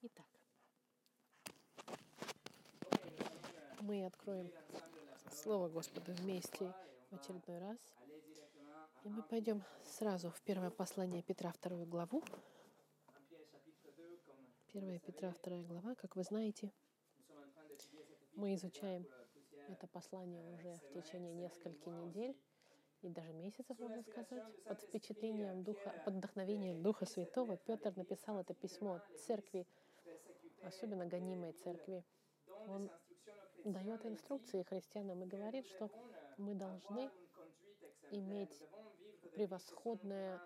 Итак, мы откроем Слово Господа вместе в очередной раз. И мы пойдем сразу в первое послание Петра, вторую главу. Первая Петра, вторая глава, как вы знаете, мы изучаем это послание уже в течение нескольких недель и даже месяцев, можно сказать. Под впечатлением Духа, под вдохновением Духа Святого Петр написал это письмо церкви, особенно гонимой церкви. Он дает инструкции христианам и говорит, что мы должны иметь превосходное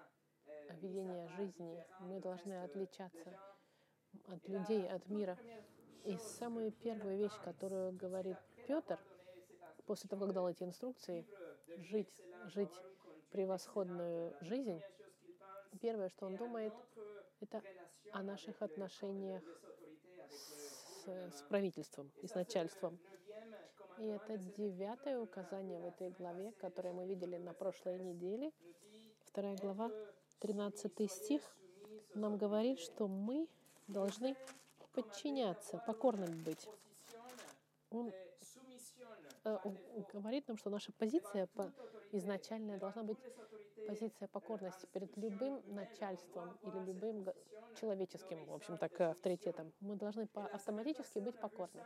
видение жизни. Мы должны отличаться от людей, от мира. И самую первую вещь, которую говорит Петр, после того, как дал эти инструкции, жить, жить превосходную жизнь, первое, что он думает, это о наших отношениях с, правительством и с начальством. И это девятое указание в этой главе, которое мы видели на прошлой неделе. Вторая глава, 13 стих, нам говорит, что мы должны подчиняться, покорным быть. Он э, говорит нам, что наша позиция по, изначальная должна быть позиция покорности перед любым начальством или любым человеческим, в общем так, авторитетом. Мы должны по автоматически быть покорны.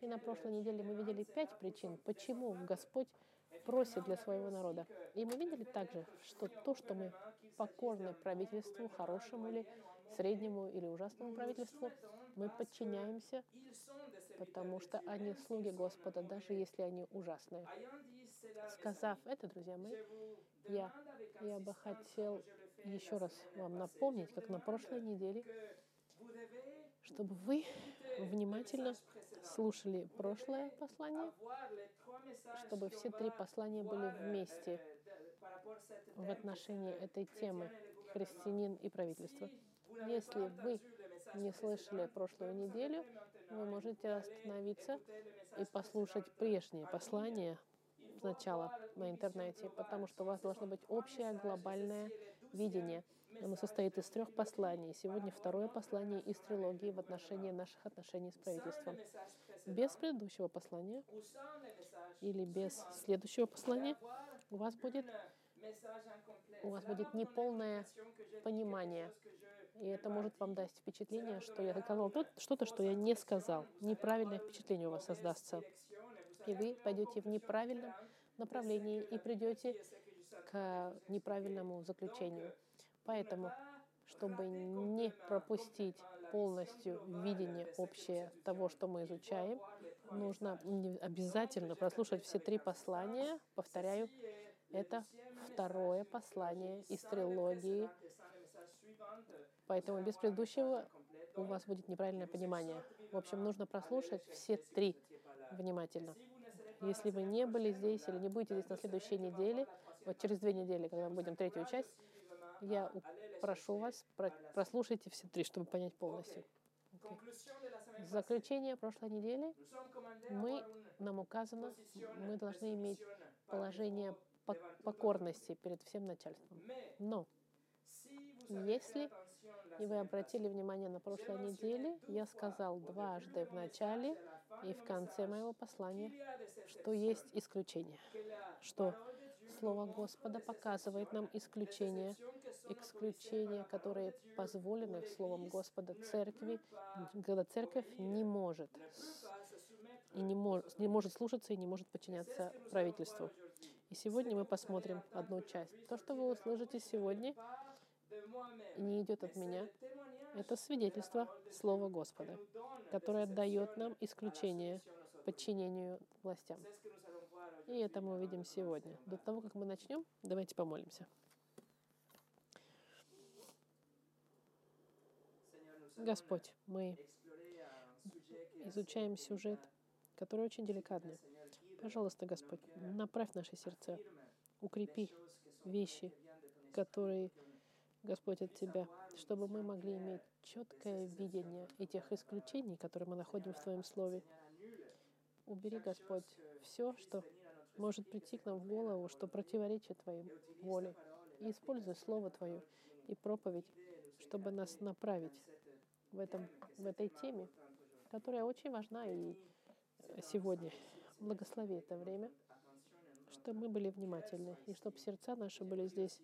И на прошлой неделе мы видели пять причин, почему Господь просит для своего народа. И мы видели также, что то, что мы покорны правительству, хорошему или среднему или ужасному правительству, мы подчиняемся, потому что они слуги Господа, даже если они ужасные. Сказав это, друзья мои, я, я бы хотел еще раз вам напомнить, как на прошлой неделе, чтобы вы внимательно слушали прошлое послание, чтобы все три послания были вместе в отношении этой темы христианин и правительство. Если вы не слышали прошлую неделю, вы можете остановиться и послушать прежние послания сначала на интернете, потому что у вас должно быть общее глобальное видение. Оно состоит из трех посланий. Сегодня второе послание из трилогии в отношении наших отношений с правительством. Без предыдущего послания или без следующего послания у вас будет у вас будет неполное понимание. И это может вам дать впечатление, что я сказал что-то, что я не сказал. Неправильное впечатление у вас создастся. И вы пойдете в неправильном направлении и придете к неправильному заключению. Поэтому, чтобы не пропустить полностью видение общее того, что мы изучаем, нужно обязательно прослушать все три послания. Повторяю, это второе послание из трилогии. Поэтому без предыдущего у вас будет неправильное понимание. В общем, нужно прослушать все три внимательно. Если вы не были здесь или не будете здесь на следующей неделе, вот через две недели, когда мы будем третью часть, я прошу вас, прослушайте все три, чтобы понять полностью. Okay. Заключение прошлой недели. Мы, нам указано, мы должны иметь положение покорности перед всем начальством. Но если, и вы обратили внимание на прошлой неделе, я сказал дважды в начале и в конце моего послания, что есть исключение, что Слово Господа показывает нам исключения, исключения, которые позволены Словом Господа церкви, когда церковь не может и не, мож, не может слушаться и не может подчиняться правительству. И сегодня мы посмотрим одну часть. То, что вы услышите сегодня, не идет от меня. Это свидетельство Слова Господа, которое дает нам исключение подчинению властям. И это мы увидим сегодня. До того, как мы начнем, давайте помолимся. Господь, мы изучаем сюжет, который очень деликатный. Пожалуйста, Господь, направь наши сердца, укрепи вещи, которые Господь, от Тебя, чтобы мы могли иметь четкое видение этих исключений, которые мы находим в Твоем Слове. Убери, Господь, все, что может прийти к нам в голову, что противоречит Твоей воле. И используй Слово Твое и проповедь, чтобы нас направить в, этом, в этой теме, которая очень важна и сегодня. Благослови это время, чтобы мы были внимательны, и чтобы сердца наши были здесь.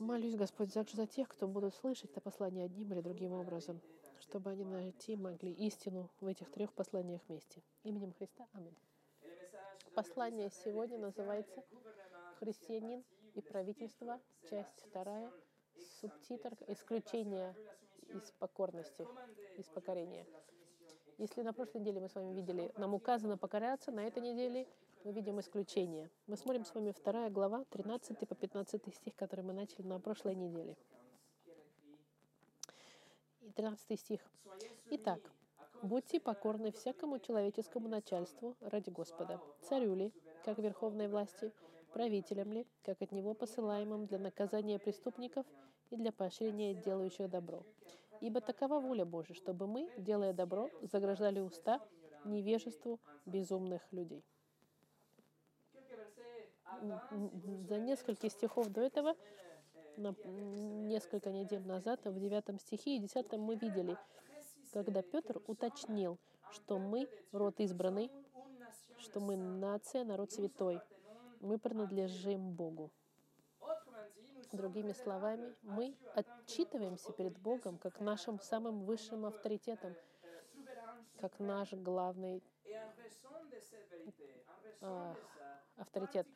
Молюсь, Господь, также за тех, кто будут слышать это послание одним или другим образом, чтобы они найти могли истину в этих трех посланиях вместе. Именем Христа. Аминь. Послание сегодня называется «Христианин и правительство», часть вторая, субтитр «Исключение из покорности, из покорения». Если на прошлой неделе мы с вами видели, нам указано покоряться, на этой неделе мы видим исключение. Мы смотрим с вами вторая глава, 13 по 15 стих, который мы начали на прошлой неделе. И 13 стих. Итак, будьте покорны всякому человеческому начальству ради Господа, царю ли, как верховной власти, правителям ли, как от него посылаемым для наказания преступников и для поощрения делающих добро, Ибо такова воля Божия, чтобы мы, делая добро, заграждали уста невежеству безумных людей. За несколько стихов до этого, на несколько недель назад, в девятом стихе и десятом мы видели, когда Петр уточнил, что мы род избранный, что мы нация, народ святой, мы принадлежим Богу. Другими словами, мы отчитываемся перед Богом как нашим самым высшим авторитетом, как наш главный э, авторитет.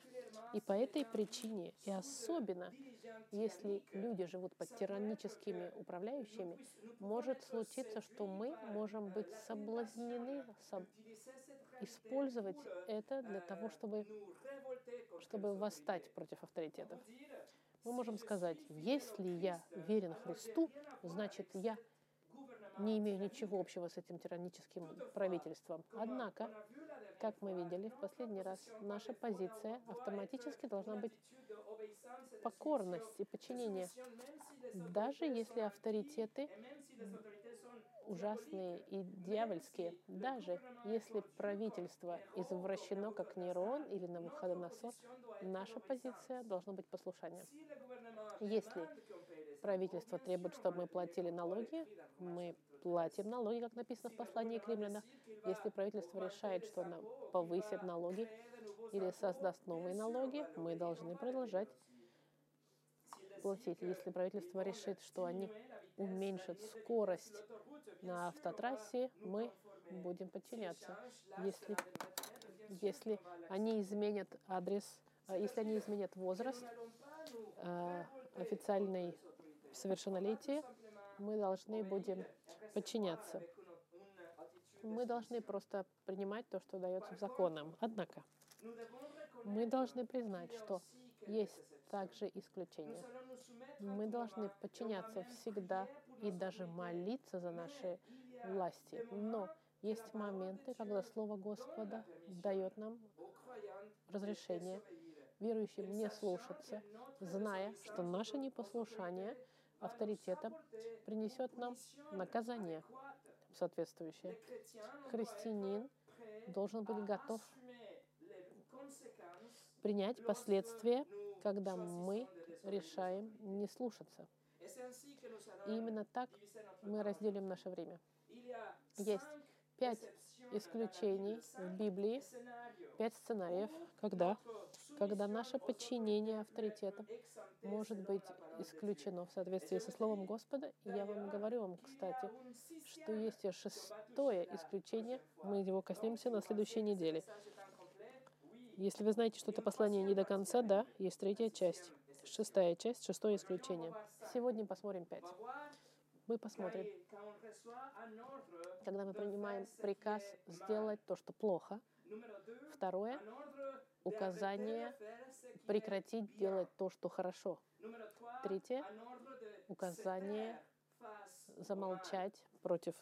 И по этой причине, и особенно если люди живут под тираническими управляющими, может случиться, что мы можем быть соблазнены, соб... использовать это для того, чтобы, чтобы восстать против авторитетов. Мы можем сказать, если я верен Христу, значит, я не имею ничего общего с этим тираническим правительством. Однако, как мы видели в последний раз, наша позиция автоматически должна быть покорность и подчинение. Даже если авторитеты ужасные и дьявольские, даже если правительство извращено, как Нерон или Навуходоносор, наша позиция должна быть послушанием. Если правительство требует, чтобы мы платили налоги, мы платим налоги, как написано в послании к римлянам. Если правительство решает, что оно повысит налоги или создаст новые налоги, мы должны продолжать платить. Если правительство решит, что они уменьшат скорость на автотрассе, мы будем подчиняться. Если, если они изменят адрес, а если они изменят возраст э, официальной совершеннолетия, мы должны будем подчиняться. Мы должны просто принимать то, что дается законом. Однако, мы должны признать, что есть также исключения. Мы должны подчиняться всегда и даже молиться за наши власти. Но есть моменты, когда Слово Господа дает нам разрешение верующим не слушаться, зная, что наше непослушание авторитетом принесет нам наказание соответствующее. Христианин должен быть готов принять последствия, когда мы решаем не слушаться. И именно так мы разделим наше время. Есть пять исключений в Библии, пять сценариев, когда, когда наше подчинение авторитетам может быть исключено в соответствии со Словом Господа. И я вам говорю вам, кстати, что есть и шестое исключение. Мы его коснемся на следующей неделе. Если вы знаете, что это послание не до конца, да, есть третья часть. Шестая часть, шестое исключение. Сегодня посмотрим пять. Мы посмотрим, когда мы принимаем приказ сделать то, что плохо. Второе — указание прекратить делать то, что хорошо. Третье — указание замолчать против,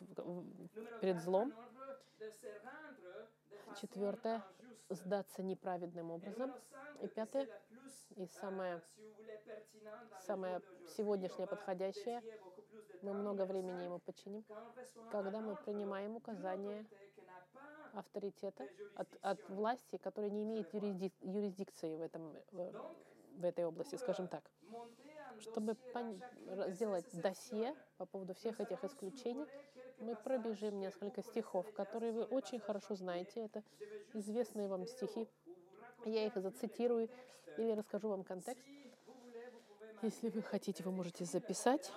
перед злом. Четвертое — сдаться неправедным образом. И пятое — и самое самое сегодняшнее подходящее, мы много времени ему подчиним, когда мы принимаем указания авторитета от, от власти, которая не имеет юрисдик, юрисдикции в, этом, в, этой области, скажем так. Чтобы сделать досье по поводу всех этих исключений, мы пробежим несколько стихов, которые вы очень хорошо знаете. Это известные вам стихи. Я их зацитирую или расскажу вам контекст. Если вы хотите, вы можете записать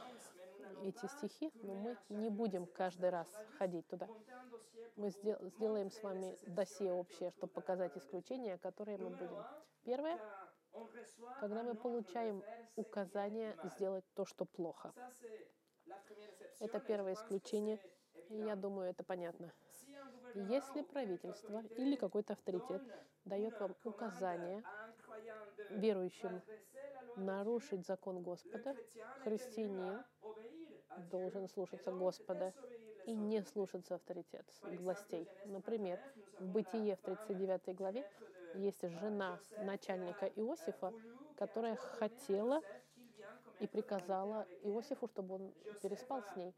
эти стихи, но мы не будем каждый раз ходить туда. Мы сделаем с вами досье общее, чтобы показать исключения, которые мы будем. Первое, когда мы получаем указание сделать то, что плохо. Это первое исключение, и я думаю, это понятно. Если правительство или какой-то авторитет дает вам указание верующим нарушить закон Господа, христианин должен слушаться Господа и не слушаться авторитет властей. Например, в Бытие в 39 главе есть жена начальника Иосифа, которая хотела и приказала Иосифу, чтобы он переспал с ней.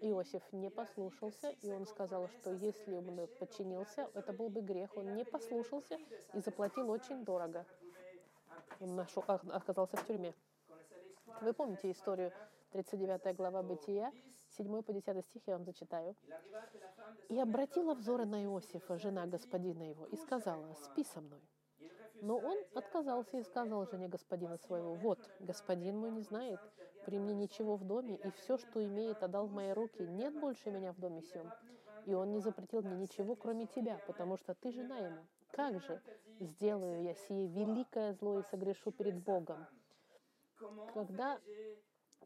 Иосиф не послушался, и он сказал, что если он бы подчинился, это был бы грех. Он не послушался и заплатил очень дорого. Он нашел, оказался в тюрьме. Вы помните историю 39 глава Бытия, 7 по 10 стих я вам зачитаю. «И обратила взоры на Иосифа, жена господина его, и сказала, «Спи со мной». Но он отказался и сказал жене господина своего, «Вот, господин мой не знает при мне ничего в доме, и все, что имеет, отдал в мои руки. Нет больше меня в доме сем. И он не запретил мне ничего, кроме тебя, потому что ты жена ему. Как же сделаю я сие великое зло и согрешу перед Богом?» Когда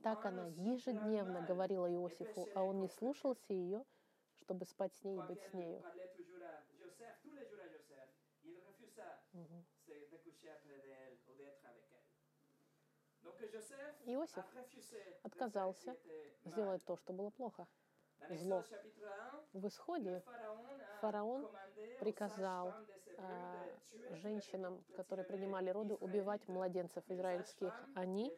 так она ежедневно говорила Иосифу, а он не слушался ее, чтобы спать с ней и быть с нею. Иосиф отказался сделать то, что было плохо, зло. В исходе фараон приказал э, женщинам, которые принимали роды, убивать младенцев израильских. Они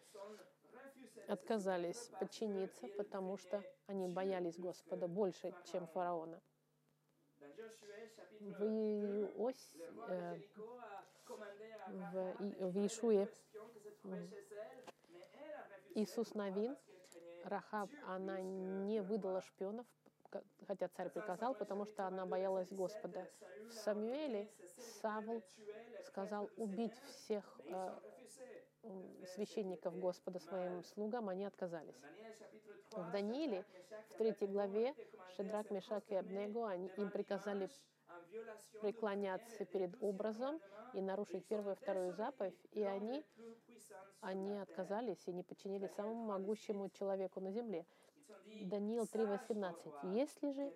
отказались подчиниться, потому что они боялись Господа больше, чем фараона. В, Иос, э, в, в Иешуе Иисус Навин, Рахаб, она не выдала шпионов, хотя царь приказал, потому что она боялась Господа. В Самуэле Савл сказал убить всех э, священников Господа своим слугам, они отказались. В Данииле, в третьей главе, Шедрак, Мешак и Абнего, они, им приказали преклоняться перед образом и нарушить первую и вторую заповедь, и они, они отказались и не подчинились самому могущему человеку на земле. Даниил 3.18. «Если же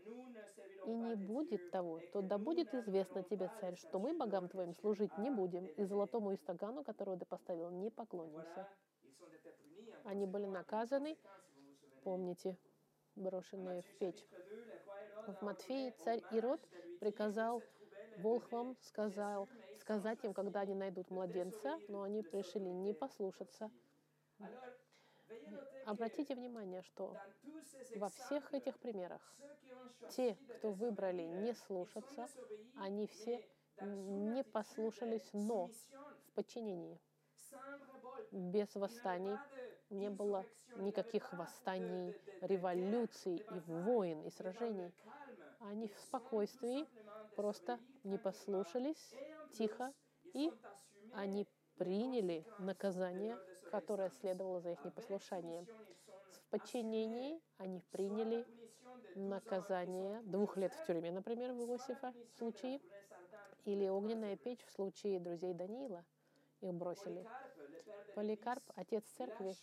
и не будет того, то да будет известно тебе, царь, что мы богам твоим служить не будем, и золотому истагану, которого ты поставил, не поклонимся». Они были наказаны, помните, брошенные в печь. В Матфеи царь Ирод приказал волхвам, сказал, сказать им, когда они найдут младенца, но они решили не послушаться. Обратите внимание, что во всех этих примерах те, кто выбрали не слушаться, они все не послушались, но в подчинении. Без восстаний не было никаких восстаний, революций и войн и сражений. Они в спокойствии просто не послушались тихо, и они приняли наказание которое следовало за их непослушание. В подчинении они приняли наказание двух лет в тюрьме, например, в Иосифа в случае, или огненная печь в случае друзей Даниила. Их бросили. Поликарп, отец церкви,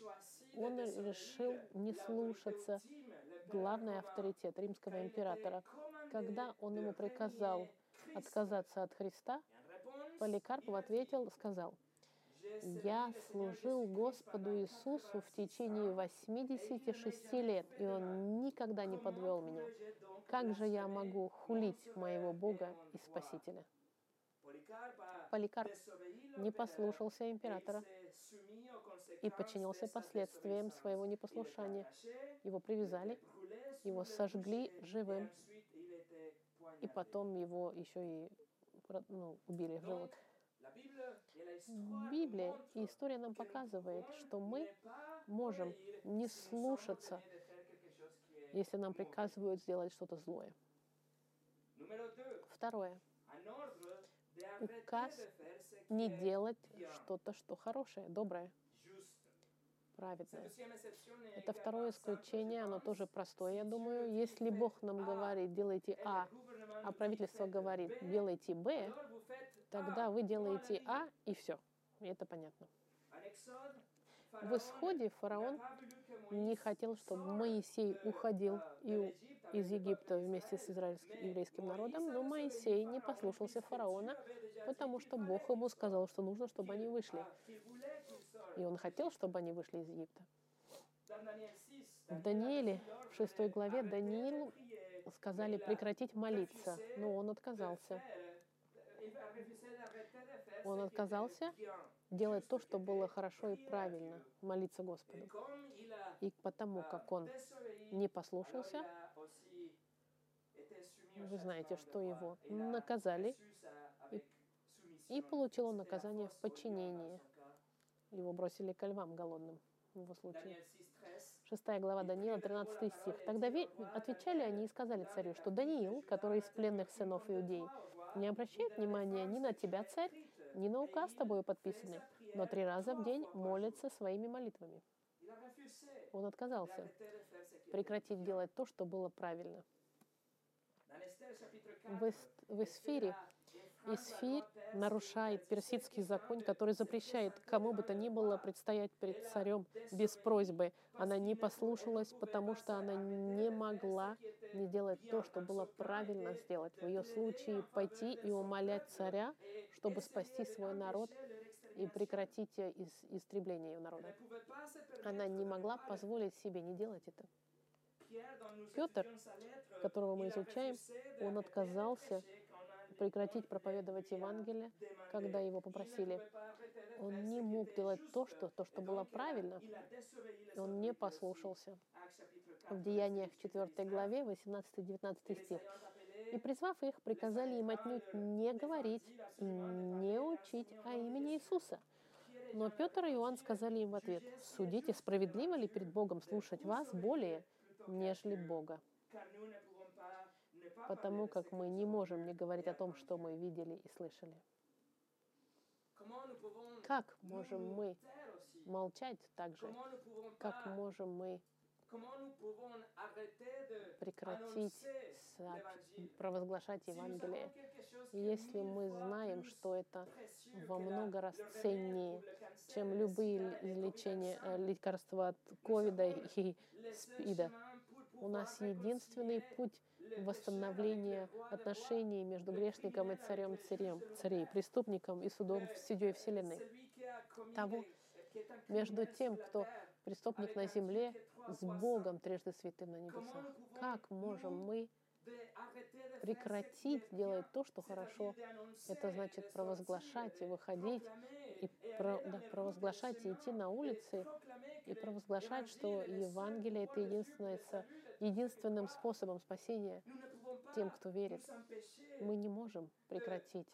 он решил не слушаться главный авторитет римского императора. Когда он ему приказал отказаться от Христа, Поликарп ответил, сказал, я служил Господу Иисусу в течение 86 лет, и Он никогда не подвел меня. Как же я могу хулить моего Бога и Спасителя? Поликарп не послушался императора и подчинился последствиям своего непослушания. Его привязали, его сожгли живым, и потом его еще и ну, убили в живот. Библия и история нам показывает, что мы можем не слушаться, если нам приказывают сделать что-то злое. Второе. Указ не делать что-то, что хорошее, доброе, праведное. Это второе исключение, оно тоже простое, я думаю. Если Бог нам говорит, делайте А, а правительство говорит, делайте Б, тогда вы делаете А, и все. Это понятно. В исходе фараон не хотел, чтобы Моисей уходил из Египта вместе с израильским еврейским народом, но Моисей не послушался фараона, потому что Бог ему сказал, что нужно, чтобы они вышли. И он хотел, чтобы они вышли из Египта. В Данииле, в шестой главе, Даниил сказали прекратить молиться, но он отказался. Он отказался делать то, что было хорошо и правильно, молиться Господу. И потому, как он не послушался, вы знаете, что его наказали, и, и получил он наказание в подчинении. Его бросили ко львам голодным в его случае. Шестая глава Даниила, 13 стих. Тогда отвечали они и сказали царю, что Даниил, который из пленных сынов Иудеи, не обращает внимания ни на тебя, царь, ни на указ с тобою подписанный, но три раза в день молится своими молитвами. Он отказался прекратить делать то, что было правильно. В, в Эсфире Исфирь нарушает персидский закон, который запрещает кому бы то ни было предстоять перед царем без просьбы. Она не послушалась, потому что она не могла не делать то, что было правильно сделать. В ее случае пойти и умолять царя, чтобы спасти свой народ и прекратить истребление ее народа. Она не могла позволить себе не делать это. Петр, которого мы изучаем, он отказался прекратить проповедовать Евангелие, когда его попросили. Он не мог делать то, что, то, что было правильно. Он не послушался. В Деяниях 4 главе 18-19 стих. И призвав их, приказали им отнюдь не говорить не учить о имени Иисуса. Но Петр и Иоанн сказали им в ответ, «Судите, справедливо ли перед Богом слушать вас более, нежели Бога?» потому как мы не можем не говорить о том, что мы видели и слышали. Как можем мы молчать также? Как можем мы прекратить провозглашать Евангелие, если мы знаем, что это во много раз ценнее, чем любые излечения, э, лекарства от ковида и СПИДа. У нас единственный путь восстановления отношений между грешником и царем царем, царей, преступником и судом судьей Вселенной. Того между тем, кто преступник на земле, с Богом трижды святым на небесах. Как можем мы прекратить делать то, что хорошо. Это значит провозглашать и выходить, и про, да, провозглашать и идти на улицы, и провозглашать, что Евангелие — это единственное, единственным способом спасения тем, кто верит. Мы не можем прекратить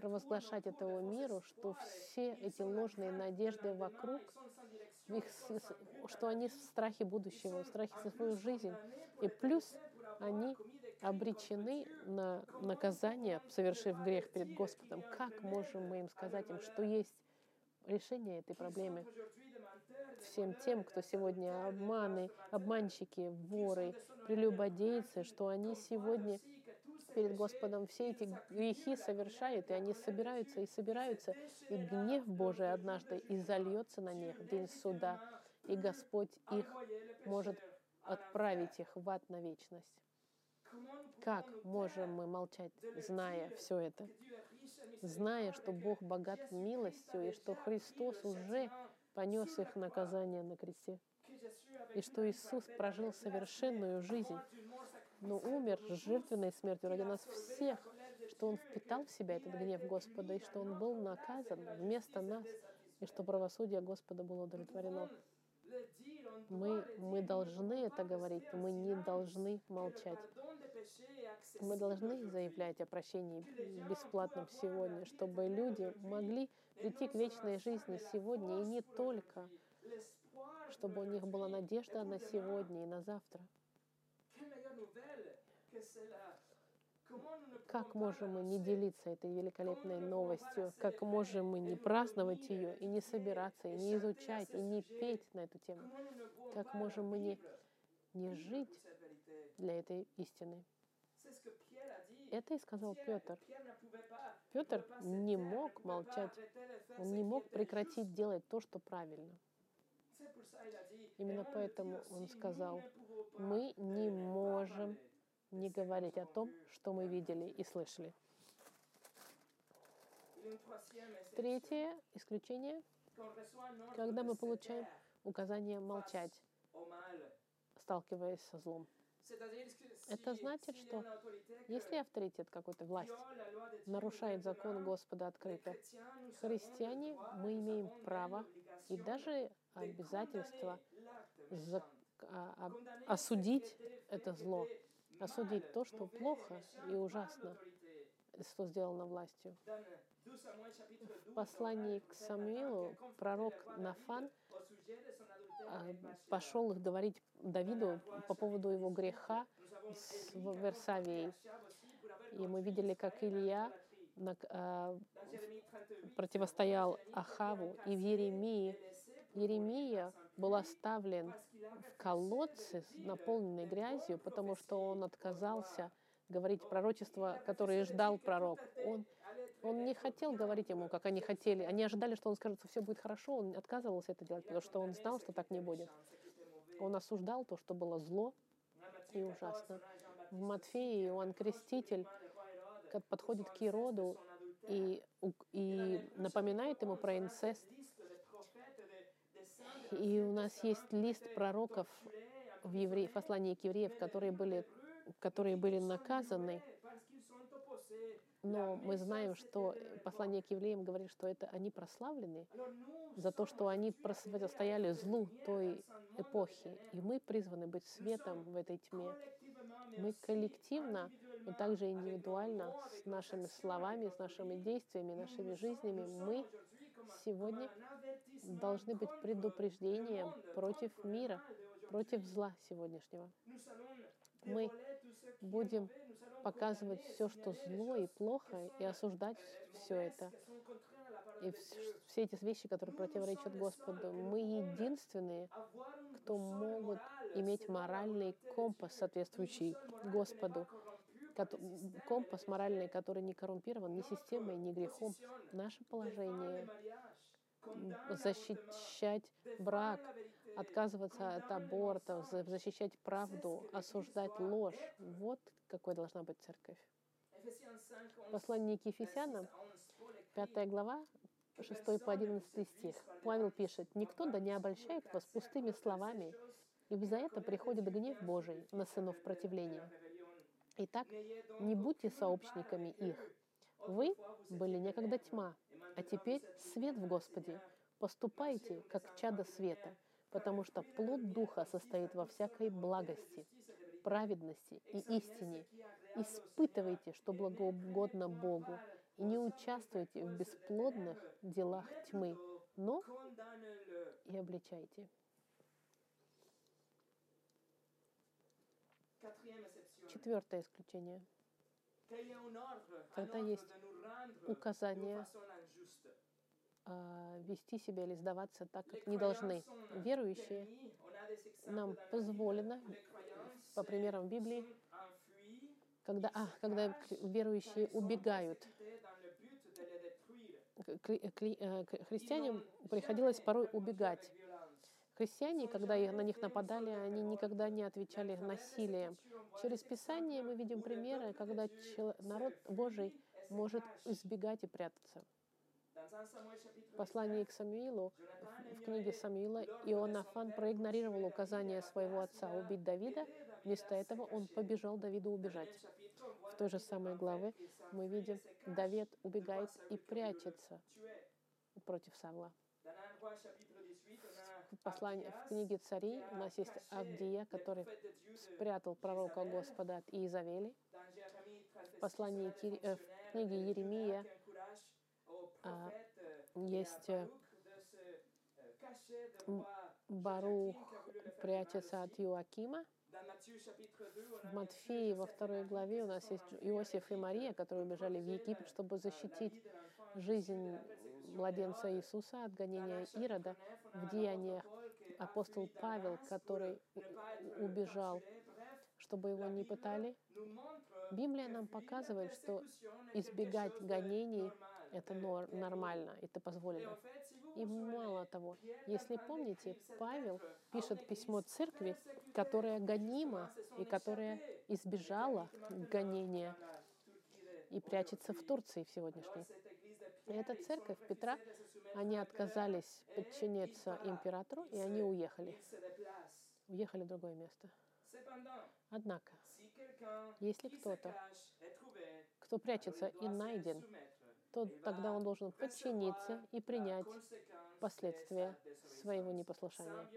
провозглашать этому миру, что все эти ложные надежды вокруг, их, что они в страхе будущего, в страхе за свою жизнь. И плюс они обречены на наказание, совершив грех перед Господом. Как можем мы им сказать им, что есть решение этой проблемы? Всем тем, кто сегодня обманы, обманщики, воры, прелюбодейцы, что они сегодня перед Господом все эти грехи совершают, и они собираются и собираются, и гнев Божий однажды изольется на них в день суда, и Господь их может отправить их в ад на вечность. Как можем мы молчать, зная все это? Зная, что Бог богат милостью, и что Христос уже понес их наказание на кресте. И что Иисус прожил совершенную жизнь, но умер жертвенной смертью ради нас всех, что Он впитал в себя этот гнев Господа, и что Он был наказан вместо нас, и что правосудие Господа было удовлетворено. Мы, мы должны это говорить, мы не должны молчать. Мы должны заявлять о прощении бесплатном сегодня, чтобы люди могли прийти к вечной жизни сегодня, и не только чтобы у них была надежда на сегодня и на завтра. Как можем мы не делиться этой великолепной новостью? Как можем мы не праздновать ее и не собираться, и не изучать, и не петь на эту тему? Как можем мы не, не жить для этой истины? Это и сказал Петр. Петр не мог молчать, он не мог прекратить делать то, что правильно. Именно поэтому он сказал, мы не можем не говорить о том, что мы видели и слышали. Третье исключение, когда мы получаем указание молчать, сталкиваясь со злом. Это значит, что если авторитет какой-то власти нарушает закон Господа открыто, христиане, мы имеем право и даже обязательство за, а, а, осудить это зло, осудить то, что плохо и ужасно, что сделано властью. В послании к Самуилу пророк Нафан пошел их говорить Давиду по поводу его греха с Версавией. И мы видели, как Илья противостоял Ахаву, и в Еремии Еремия был оставлен в колодце, наполненной грязью, потому что он отказался говорить пророчество, которое ждал пророк. Он, он не хотел говорить ему, как они хотели. Они ожидали, что он скажет, что все будет хорошо. Он отказывался это делать, потому что он знал, что так не будет. Он осуждал то, что было зло и ужасно. В Матфеи Иоанн Креститель подходит к Ироду и, и напоминает ему про инцест, и у нас есть лист пророков в, евре... послании к евреев, которые были, которые были наказаны. Но мы знаем, что послание к евреям говорит, что это они прославлены за то, что они противостояли злу той эпохи. И мы призваны быть светом в этой тьме. Мы коллективно, но также индивидуально, с нашими словами, с нашими действиями, нашими жизнями, мы сегодня должны быть предупреждением против мира, против зла сегодняшнего. Мы будем показывать все, что зло и плохо, и осуждать все это. И все эти вещи, которые противоречат Господу. Мы единственные, кто могут иметь моральный компас, соответствующий Господу. Компас моральный, который не коррумпирован ни системой, ни грехом. Наше положение защищать брак, отказываться от абортов, защищать правду, осуждать ложь. Вот какой должна быть церковь. Послание к Ефесянам, 5 глава, 6 по 11 стих. Павел пишет, «Никто да не обольщает вас пустыми словами, ибо за это приходит гнев Божий на сынов противления. Итак, не будьте сообщниками их. Вы были некогда тьма, а теперь свет в Господе. Поступайте, как чадо света, потому что плод Духа состоит во всякой благости, праведности и истине. Испытывайте, что благоугодно Богу, и не участвуйте в бесплодных делах тьмы, но и обличайте. Четвертое исключение. Когда есть указание а, вести себя или сдаваться так, как не должны. Верующие нам позволено, по примерам Библии, когда, а, когда верующие убегают, э, христианам приходилось порой убегать. Христиане, когда на них нападали, они никогда не отвечали насилием. Через Писание мы видим примеры, когда народ Божий может избегать и прятаться. Послании к Самуилу, в книге Самуила, Ионафан проигнорировал указание своего отца убить Давида. Вместо этого он побежал Давиду убежать. В той же самой главе мы видим, Давид убегает и прячется против Савла. В, послании, в книге царей у нас есть Авдия, который спрятал пророка Господа от Иезавели. В послании э, в книге Еремия есть э, Барух прячется от Иоакима. В Матфеи во второй главе у нас есть Иосиф и Мария, которые убежали в Египет, чтобы защитить жизнь младенца Иисуса от гонения Ирода. В деяниях апостол Павел, который убежал, чтобы его не пытали. Библия нам показывает, что избегать гонений — это нормально, это позволено. И мало того, если помните, Павел пишет письмо церкви, которая гонима и которая избежала гонения и прячется в Турции в сегодняшней. И эта церковь Петра, они отказались подчиняться императору, и они уехали. Уехали в другое место. Однако, если кто-то, кто прячется и найден, то тогда он должен подчиниться и принять последствия своего непослушания.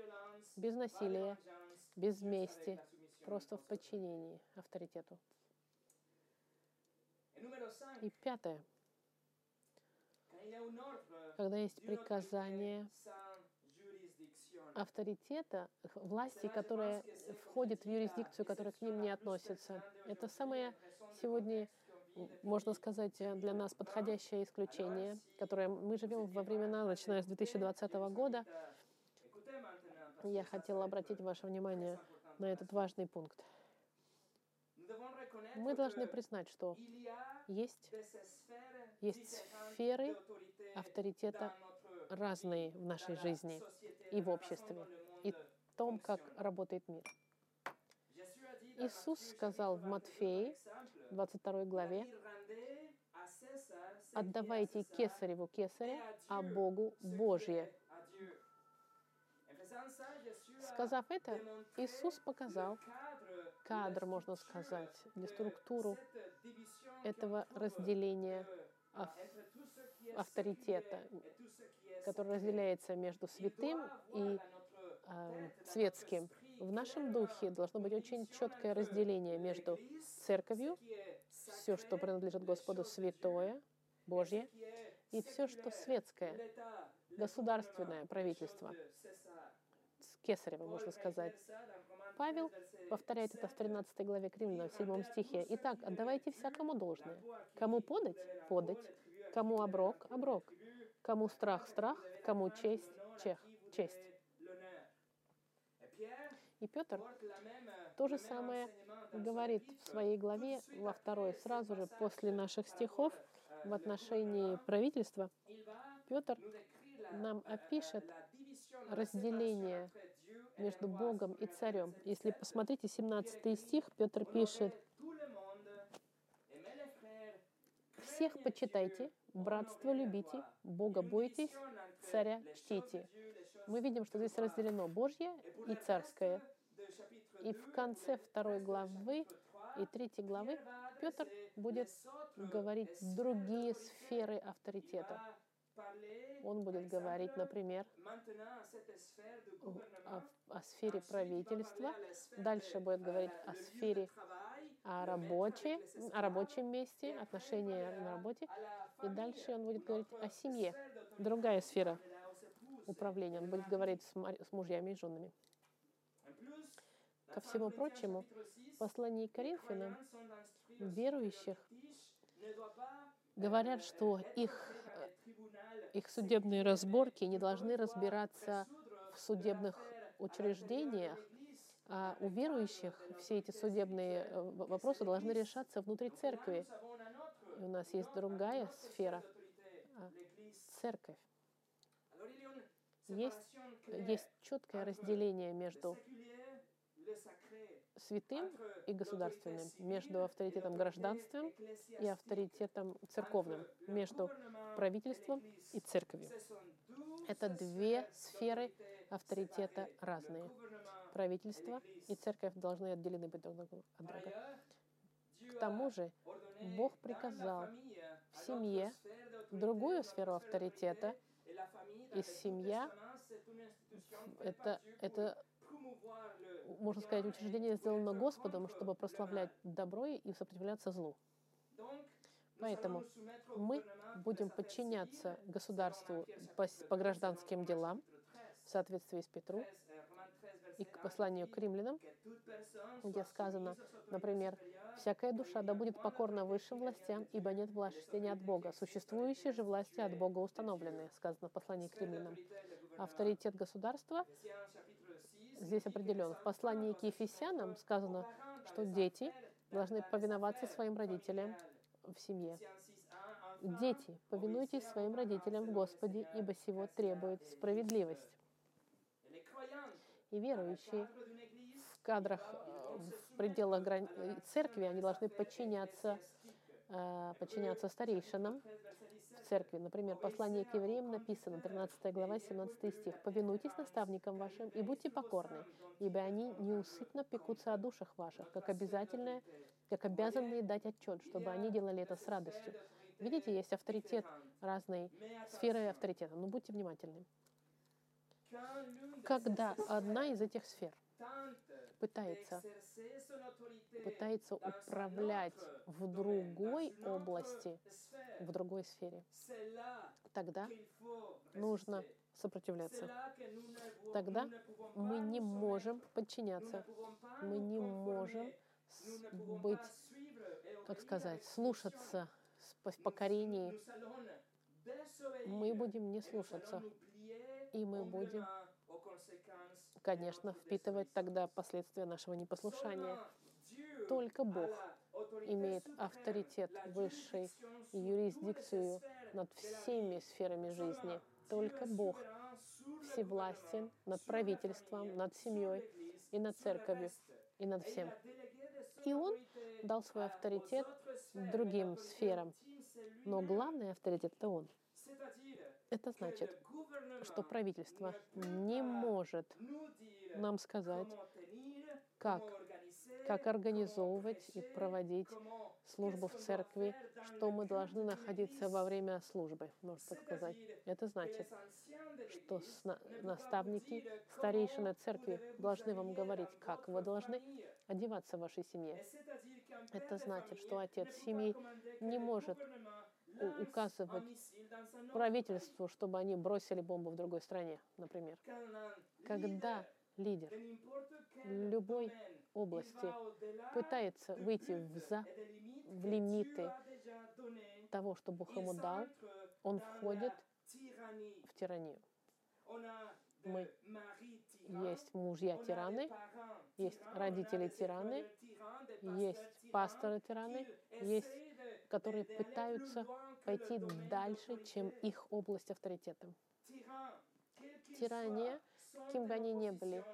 Без насилия, без мести, просто в подчинении авторитету. И пятое. Когда есть приказание авторитета, власти, которая входит в юрисдикцию, которая к ним не относится. Это самое сегодня, можно сказать, для нас подходящее исключение, которое мы живем во времена, начиная с 2020 года. Я хотела обратить ваше внимание на этот важный пункт. Мы должны признать, что есть, есть сферы авторитета разные в нашей жизни и в обществе, и в том, как работает мир. Иисус сказал в Матфеи, 22 главе, «Отдавайте кесареву кесаря, а Богу Божье». Сказав это, Иисус показал кадр, можно сказать, или структуру этого разделения авторитета, который разделяется между святым и э, светским. В нашем духе должно быть очень четкое разделение между церковью, все, что принадлежит Господу, святое, Божье, и все, что светское, государственное правительство, кесарево, можно сказать. Павел повторяет это в 13 главе к в 7 стихе. «Итак, отдавайте всякому должное. Кому подать — подать, кому оброк — оброк, кому страх — страх, кому честь — чех, честь». И Петр то же самое говорит в своей главе во второй, сразу же после наших стихов в отношении правительства. Петр нам опишет разделение между Богом и царем. Если посмотрите 17 стих, Петр пишет, «Всех почитайте, братство любите, Бога бойтесь, царя чтите». Мы видим, что здесь разделено Божье и царское. И в конце второй главы и третьей главы Петр будет говорить другие сферы авторитета. Он будет говорить, например, о, о сфере правительства. Дальше будет говорить о сфере о работе, о рабочем месте, отношения на работе. И дальше он будет говорить о семье. Другая сфера управления. Он будет говорить с, мужьями и женами. Ко всему прочему, в послании Коринфянам верующих говорят, что их их судебные разборки не должны разбираться в судебных учреждениях, а у верующих все эти судебные э, вопросы должны решаться внутри церкви. И у нас есть другая сфера а, — церковь. Есть, есть четкое разделение между святым и государственным, между авторитетом гражданственным и авторитетом церковным, между правительством и церковью. Это две сферы авторитета разные. Правительство и церковь должны отделены быть друг от друга. К тому же Бог приказал в семье другую сферу авторитета, и семья — это, это можно сказать, учреждение сделано Господом, чтобы прославлять добро и сопротивляться злу. Поэтому мы будем подчиняться государству по, по гражданским делам. в соответствии с Петру и к посланию к римлянам, где сказано, например, «Всякая душа да будет покорна высшим властям, ибо нет власти не от Бога. Существующие же власти от Бога установлены», сказано в послании к римлянам. Авторитет государства здесь определен. В послании к Ефесянам сказано, что дети должны повиноваться своим родителям в семье. Дети, повинуйтесь своим родителям в Господе, ибо сего требует справедливость. И верующие в кадрах, в пределах грани... церкви, они должны подчиняться, э, подчиняться старейшинам церкви. Например, послание к евреям написано, 13 глава, 17 стих. «Повинуйтесь наставникам вашим и будьте покорны, ибо они неусыпно пекутся о душах ваших, как обязательное, как обязанные дать отчет, чтобы они делали это с радостью». Видите, есть авторитет, разные сферы авторитета. Но будьте внимательны. Когда одна из этих сфер пытается, пытается управлять в другой области, в другой сфере, тогда нужно сопротивляться. Тогда мы не можем подчиняться, мы не можем быть, как сказать, слушаться в покорении. Мы будем не слушаться, и мы будем конечно, впитывать тогда последствия нашего непослушания. Только Бог имеет авторитет высший и юрисдикцию над всеми сферами жизни. Только Бог всевластен над правительством, над семьей и над церковью, и над всем. И Он дал свой авторитет другим сферам. Но главный авторитет — это Он. Это значит, что правительство не может нам сказать, как, как организовывать и проводить службу в церкви, что мы должны находиться во время службы, можно сказать. Это значит, что наставники, старейшины церкви должны вам говорить, как вы должны одеваться в вашей семье. Это значит, что отец семьи не может указывать правительству, чтобы они бросили бомбу в другой стране, например. Когда лидер любой области пытается выйти в, за, в лимиты того, что Бог ему дал, он входит в тиранию. Мы есть мужья-тираны, есть родители-тираны, есть пасторы-тираны, есть, которые пытаются пойти дальше, чем их область авторитета. Тирания, кем бы они ни были,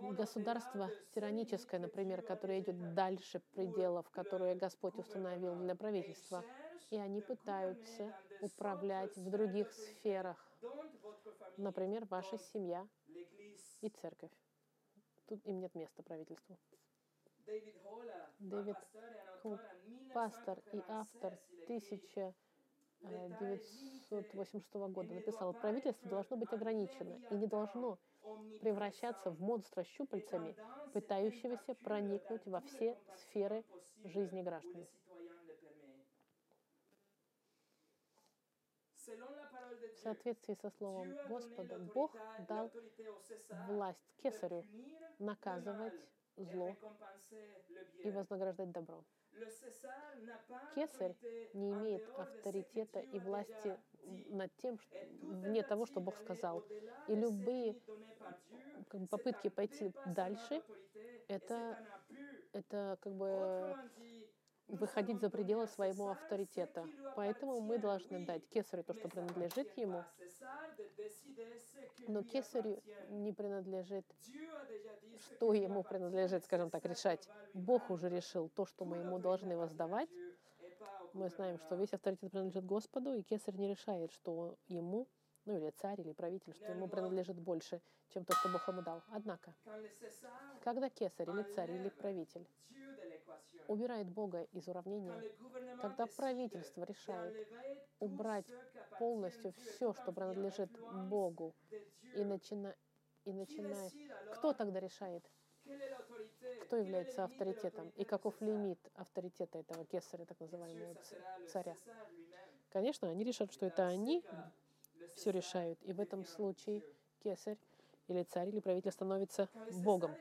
государство тираническое, например, которое идет дальше пределов, которые Господь установил для правительства, и они пытаются управлять в других сферах, например, ваша семья и церковь. Тут им нет места правительству. Дэвид Холл, пастор и автор 1986 года, написал, правительство должно быть ограничено и не должно превращаться в монстра щупальцами, пытающегося проникнуть во все сферы жизни граждан. В соответствии со Словом Господа, Бог дал власть кесарю наказывать зло и вознаграждать добро. Кесарь не имеет авторитета и власти над тем, что, вне того, что Бог сказал. И любые попытки пойти дальше, это, это как бы выходить за пределы своего авторитета. Поэтому мы должны дать кесарю то, что принадлежит ему, но кесарю не принадлежит, что ему принадлежит, скажем так, решать. Бог уже решил то, что мы ему должны воздавать. Мы знаем, что весь авторитет принадлежит Господу, и кесарь не решает, что ему, ну или царь, или правитель, что ему принадлежит больше, чем то, что Бог ему дал. Однако, когда кесарь или царь или правитель убирает Бога из уравнения, когда правительство решает убрать полностью все, что принадлежит Богу, и, начина, и начинает... Кто тогда решает? Кто является авторитетом? И каков лимит авторитета этого кесаря, так называемого царя? Конечно, они решат, что это они все решают. И в этом случае кесарь или царь или правитель становится Богом.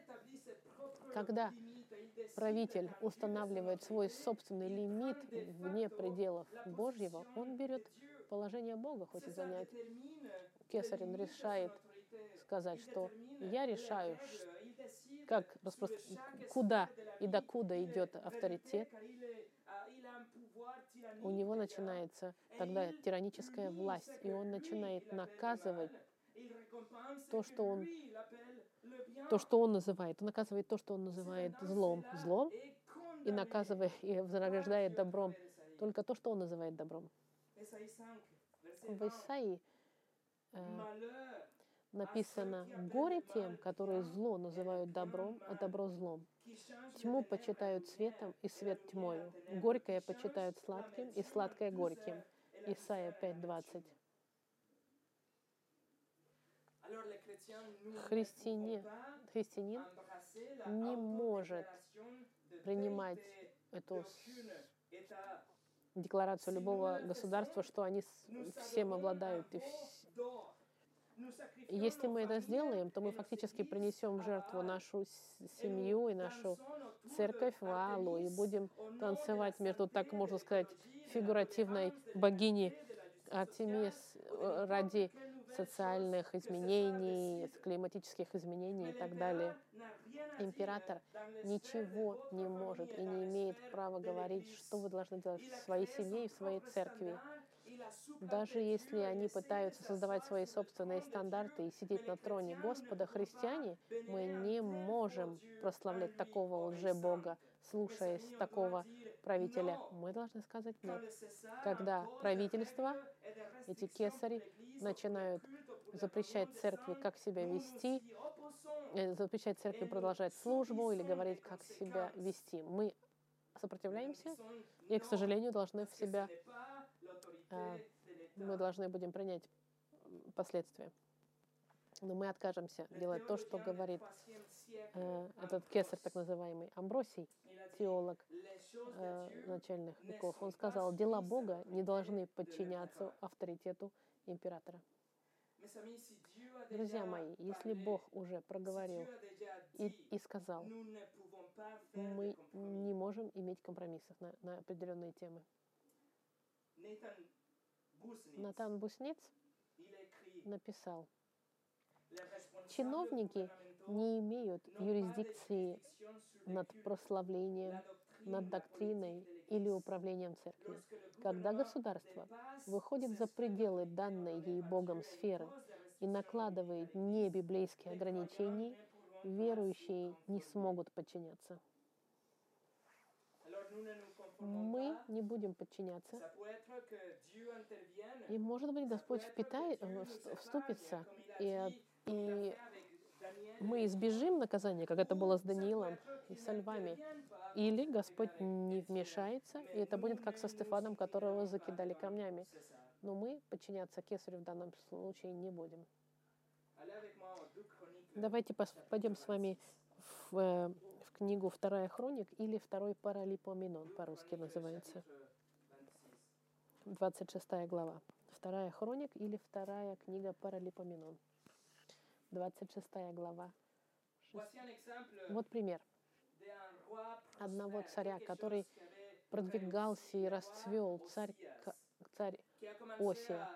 Когда правитель устанавливает свой собственный лимит вне пределов Божьего, он берет положение Бога, хочет занять. Кесарь он решает сказать, что я решаю, как распро... куда и докуда идет авторитет, у него начинается тогда тираническая власть, и он начинает наказывать то, что он, то, что он называет. Он наказывает то, что он называет злом, злом, и наказывает и вознаграждает добром только то, что он называет добром. В Исаии э, написано «Горе тем, которые зло называют добром, а добро злом. Тьму почитают светом, и свет тьмою. Горькое почитают сладким, и сладкое горьким». Исайя 5.20. Христиане, христианин не может принимать эту декларацию любого государства, что они всем обладают и если мы это сделаем, то мы фактически принесем в жертву нашу семью и нашу церковь в Аллу и будем танцевать между, так можно сказать, фигуративной богини Артемис э, ради социальных изменений, климатических изменений и так далее. Император ничего не может и не имеет права говорить, что вы должны делать в своей семье и в своей церкви. Даже если они пытаются создавать свои собственные стандарты и сидеть на троне Господа, христиане, мы не можем прославлять такого лже-бога, слушаясь такого правителя. Мы должны сказать нет. Когда правительство, эти кесари, начинают запрещать церкви, как себя вести, э, запрещать церкви продолжать службу или говорить, как себя вести. Мы сопротивляемся и, к сожалению, должны в себя а, мы должны будем принять последствия. Но мы откажемся делать то, что говорит э, этот кесарь, так называемый Амбросий, теолог э, начальных веков. Он сказал, дела Бога не должны подчиняться авторитету императора. Друзья мои, если Бог уже проговорил и, и сказал, мы не можем иметь компромиссов на, на определенные темы. Натан Бусниц написал, чиновники не имеют юрисдикции над прославлением, над доктриной или управлением церкви. Когда государство выходит за пределы данной ей Богом сферы и накладывает небиблейские ограничения, верующие не смогут подчиняться мы не будем подчиняться. И, может быть, Господь впитает, э, вступится, и, и мы избежим наказания, как это было с Даниилом и со львами. Или Господь не вмешается, и это будет как со Стефаном, которого закидали камнями. Но мы подчиняться кесарю в данном случае не будем. Давайте пойдем с вами в э, книгу «Вторая хроник» или «Второй паралипоменон» по-русски называется. 26 глава. Вторая хроник или вторая книга Паралипоменон. 26 глава. Вот пример одного царя, который продвигался и расцвел, царь, царь Осия,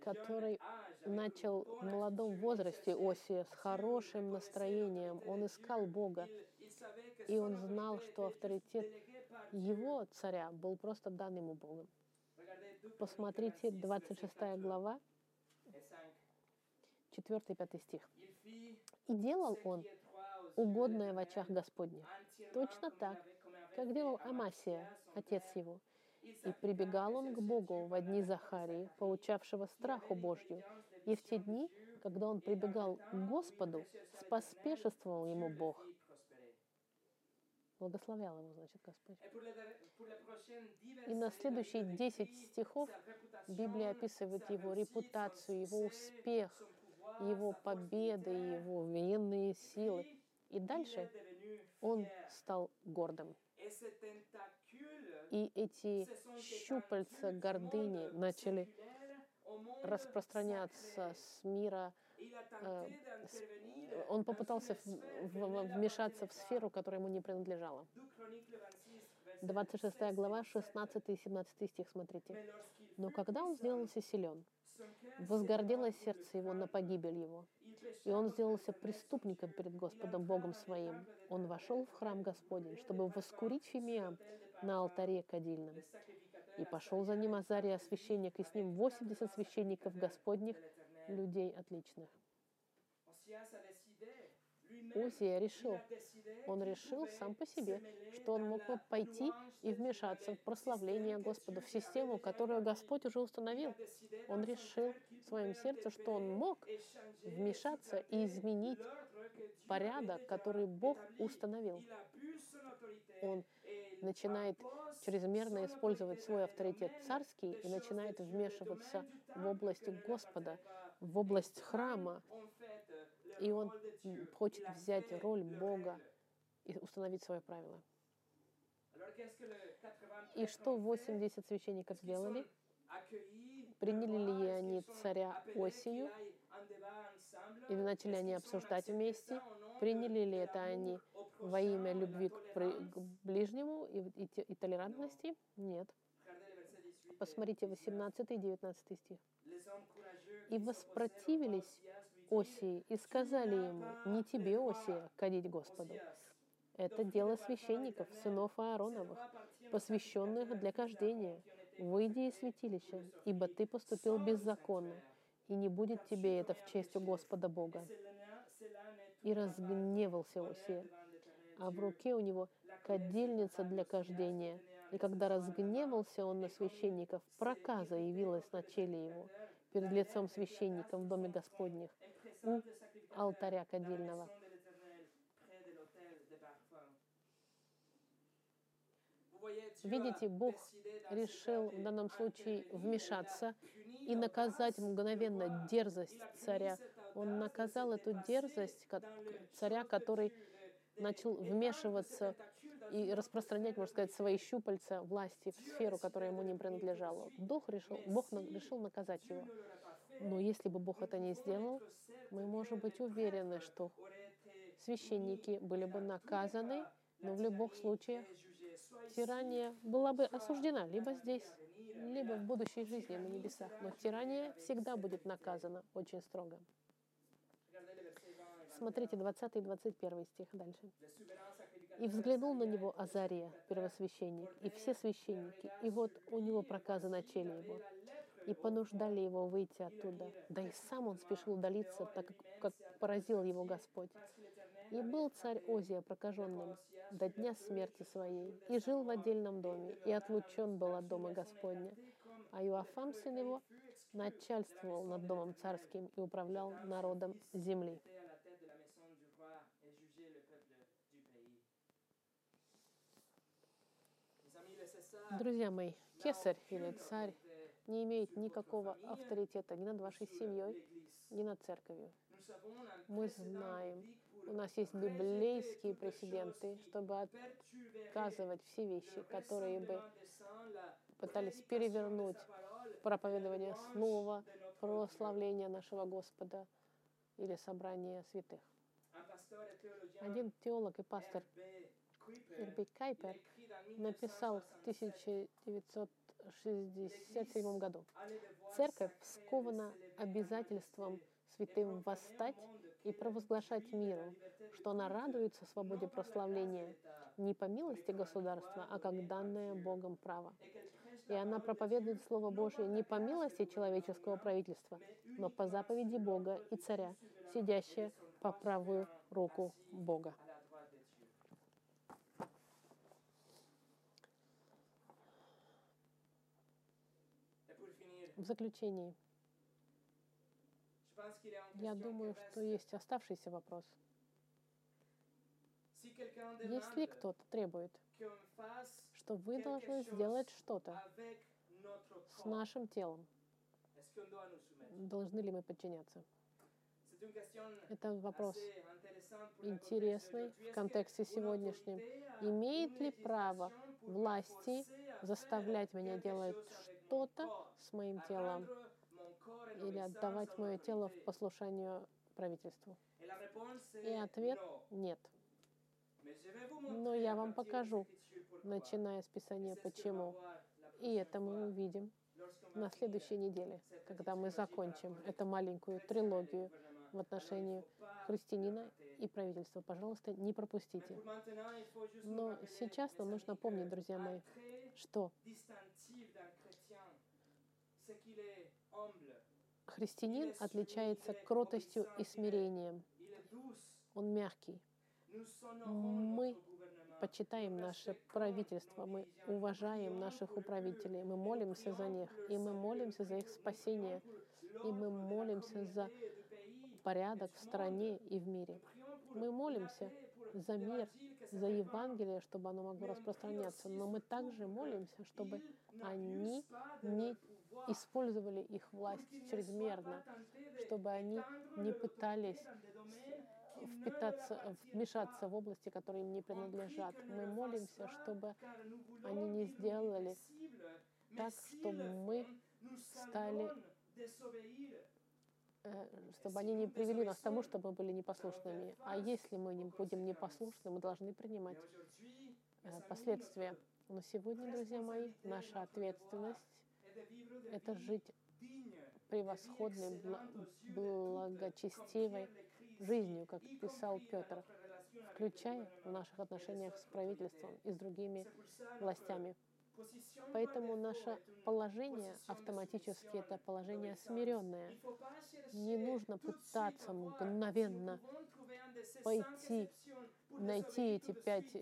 который начал в молодом возрасте Осия с хорошим настроением. Он искал Бога, и он знал, что авторитет его царя был просто дан ему Богом. Посмотрите, 26 глава, 4-5 стих. «И делал он угодное в очах Господних, точно так, как делал Амасия, отец его, и прибегал он к Богу во дни Захарии, поучавшего страху Божью. И в те дни, когда он прибегал к Господу, споспешествовал ему Бог. Благословлял его, значит, Господь. И на следующие 10 стихов Библия описывает его репутацию, его успех, его победы, его военные силы. И дальше он стал гордым. И эти щупальца гордыни начали распространяться с мира. Э, он попытался вмешаться в сферу, которая ему не принадлежала. 26 глава, 16 и 17 стих, смотрите. «Но когда он сделался силен, возгорделось сердце его на погибель его, и он сделался преступником перед Господом Богом своим. Он вошел в храм Господень, чтобы воскурить фимиам на алтаре кадильном. И пошел за ним Азария, священник, и с ним 80 священников Господних, людей отличных. Узия решил, он решил сам по себе, что он мог бы пойти и вмешаться в прославление Господа, в систему, которую Господь уже установил. Он решил в своем сердце, что он мог вмешаться и изменить порядок, который Бог установил. Он начинает чрезмерно использовать свой авторитет царский и начинает вмешиваться в область Господа, в область храма. И он хочет взять роль Бога и установить свои правила. И что 80 священников сделали? Приняли ли они царя осенью? Или начали они обсуждать вместе? Приняли ли это они во имя любви к, ближнему и толерантности? Нет. Посмотрите 18 и 19 стих. «И воспротивились Осии и сказали ему, не тебе, Осия, кадить Господу. Это дело священников, сынов Аароновых, посвященных для кождения. Выйди из святилища, ибо ты поступил беззаконно, и не будет тебе это в честь у Господа Бога. И разгневался Осия, а в руке у него кадильница для кождения. И когда разгневался он на священников, проказа явилась на челе его перед лицом священника в доме Господних алтаря кадильного. Видите, Бог решил в данном случае вмешаться и наказать мгновенно дерзость царя. Он наказал эту дерзость царя, который начал вмешиваться и распространять, можно сказать, свои щупальца власти в сферу, которая ему не принадлежала. Бог решил, Бог решил наказать его. Но если бы Бог это не сделал, мы можем быть уверены, что священники были бы наказаны, но в любых случаях тирания была бы осуждена либо здесь, либо в будущей жизни на небесах. Но тирания всегда будет наказана очень строго. Смотрите, 20 и 21 стих дальше. «И взглянул на него Азария, первосвященник, и все священники, и вот у него проказы на челе его, и понуждали его выйти оттуда. Да и сам он спешил удалиться, так как, как поразил его Господь. И был царь Озия прокаженным до дня смерти своей, и жил в отдельном доме, и отлучен был от дома Господня. А Иоафам, сын его, начальствовал над домом царским и управлял народом земли. Друзья мои, кесарь или царь не имеет никакого авторитета ни над вашей семьей, ни над церковью. Мы знаем, у нас есть библейские прецеденты, чтобы отказывать все вещи, которые бы пытались перевернуть проповедование слова, прославление нашего Господа или собрание святых. Один теолог и пастор Ирби Кайпер написал в 1967 году, «Церковь скована обязательством святым восстать и провозглашать миру, что она радуется свободе прославления не по милости государства, а как данное Богом право. И она проповедует Слово Божие не по милости человеческого правительства, но по заповеди Бога и царя, сидящая по правую руку Бога. В заключении, я думаю, что есть оставшийся вопрос. Если кто-то требует, что вы должны сделать что-то с нашим телом, должны ли мы подчиняться? Это вопрос интересный в контексте сегодняшнем. Имеет ли право власти заставлять меня делать что-то с моим телом или отдавать мое тело в послушанию правительству? И ответ — нет. Но я вам покажу, начиная с Писания, почему. И это мы увидим на следующей неделе, когда мы закончим эту маленькую трилогию в отношении христианина и правительства. Пожалуйста, не пропустите. Но сейчас нам нужно помнить, друзья мои, что христианин отличается кротостью и смирением. Он мягкий. Мы почитаем наше правительство, мы уважаем наших управителей, мы молимся за них, и мы молимся за их спасение, и мы молимся за порядок в стране и в мире. Мы молимся за мир, за Евангелие, чтобы оно могло распространяться, но мы также молимся, чтобы они не использовали их власть чрезмерно, чтобы они не пытались впитаться, вмешаться в области, которые им не принадлежат. Мы молимся, чтобы они не сделали так, чтобы мы стали э, чтобы они не привели нас к тому, чтобы мы были непослушными. А если мы не будем непослушны, мы должны принимать э, последствия. Но сегодня, друзья мои, наша ответственность — это жить превосходной, благочестивой жизнью, как писал Петр, включая в наших отношениях с правительством и с другими властями. Поэтому наше положение автоматически это положение смиренное. Не нужно пытаться мгновенно пойти, найти эти пять.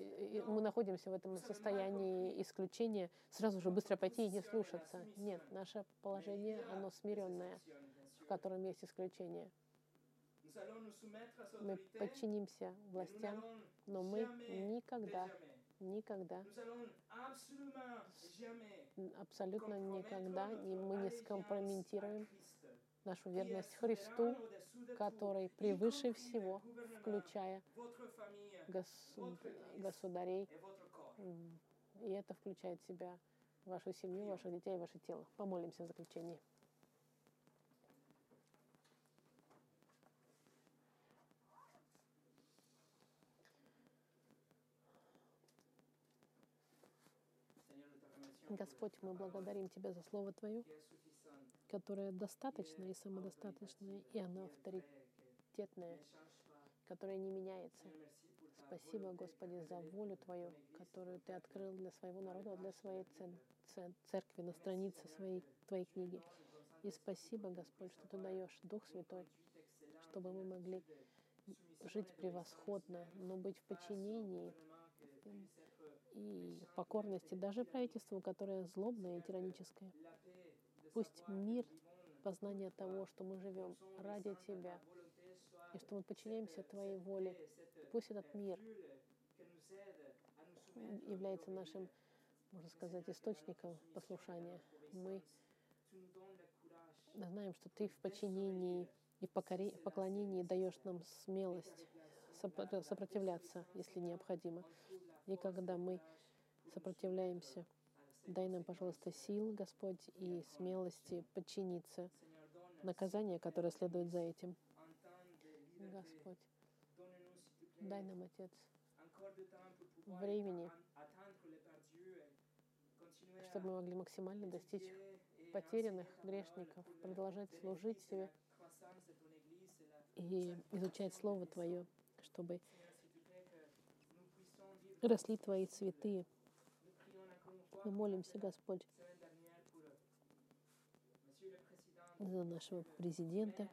Мы находимся в этом состоянии исключения, сразу же быстро пойти и не слушаться. Нет, наше положение, оно смиренное, в котором есть исключение. Мы подчинимся властям, но мы никогда, никогда, абсолютно никогда мы не скомпрометируем нашу верность Христу, который превыше всего, включая государей, и это включает в себя вашу семью, ваших детей, ваше тело. Помолимся в заключении. Господь, мы благодарим Тебя за Слово Твое, которое достаточно и самодостаточное, и оно авторитетное, которое не меняется. Спасибо, Господи, за волю Твою, которую Ты открыл для своего народа, для своей церкви на странице своей Твоей книги. И спасибо, Господь, что Ты даешь Дух Святой, чтобы мы могли жить превосходно, но быть в подчинении и покорности даже правительству, которое злобное и тираническое. Пусть мир, познание того, что мы живем ради Тебя, и что мы подчиняемся Твоей воле, пусть этот мир является нашим, можно сказать, источником послушания. Мы знаем, что Ты в подчинении и в поклонении даешь нам смелость сопротивляться, если необходимо. И когда мы сопротивляемся, дай нам, пожалуйста, сил, Господь, и смелости подчиниться наказание, которое следует за этим. Господь, дай нам, Отец, времени, чтобы мы могли максимально достичь потерянных грешников, продолжать служить Тебе и изучать Слово Твое, чтобы росли Твои цветы. Мы молимся, Господь, за нашего президента,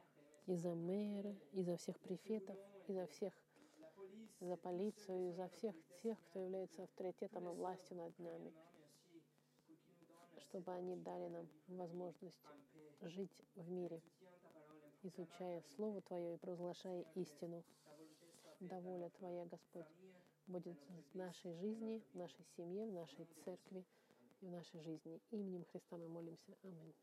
и за мэра, и за всех префетов, и за всех, за полицию, и за всех тех, кто является авторитетом и властью над нами, чтобы они дали нам возможность жить в мире, изучая Слово Твое и провозглашая истину. Да воля Твоя, Господь, будет в нашей жизни, в нашей семье, в нашей церкви и в нашей жизни. Именем Христа мы молимся. Аминь.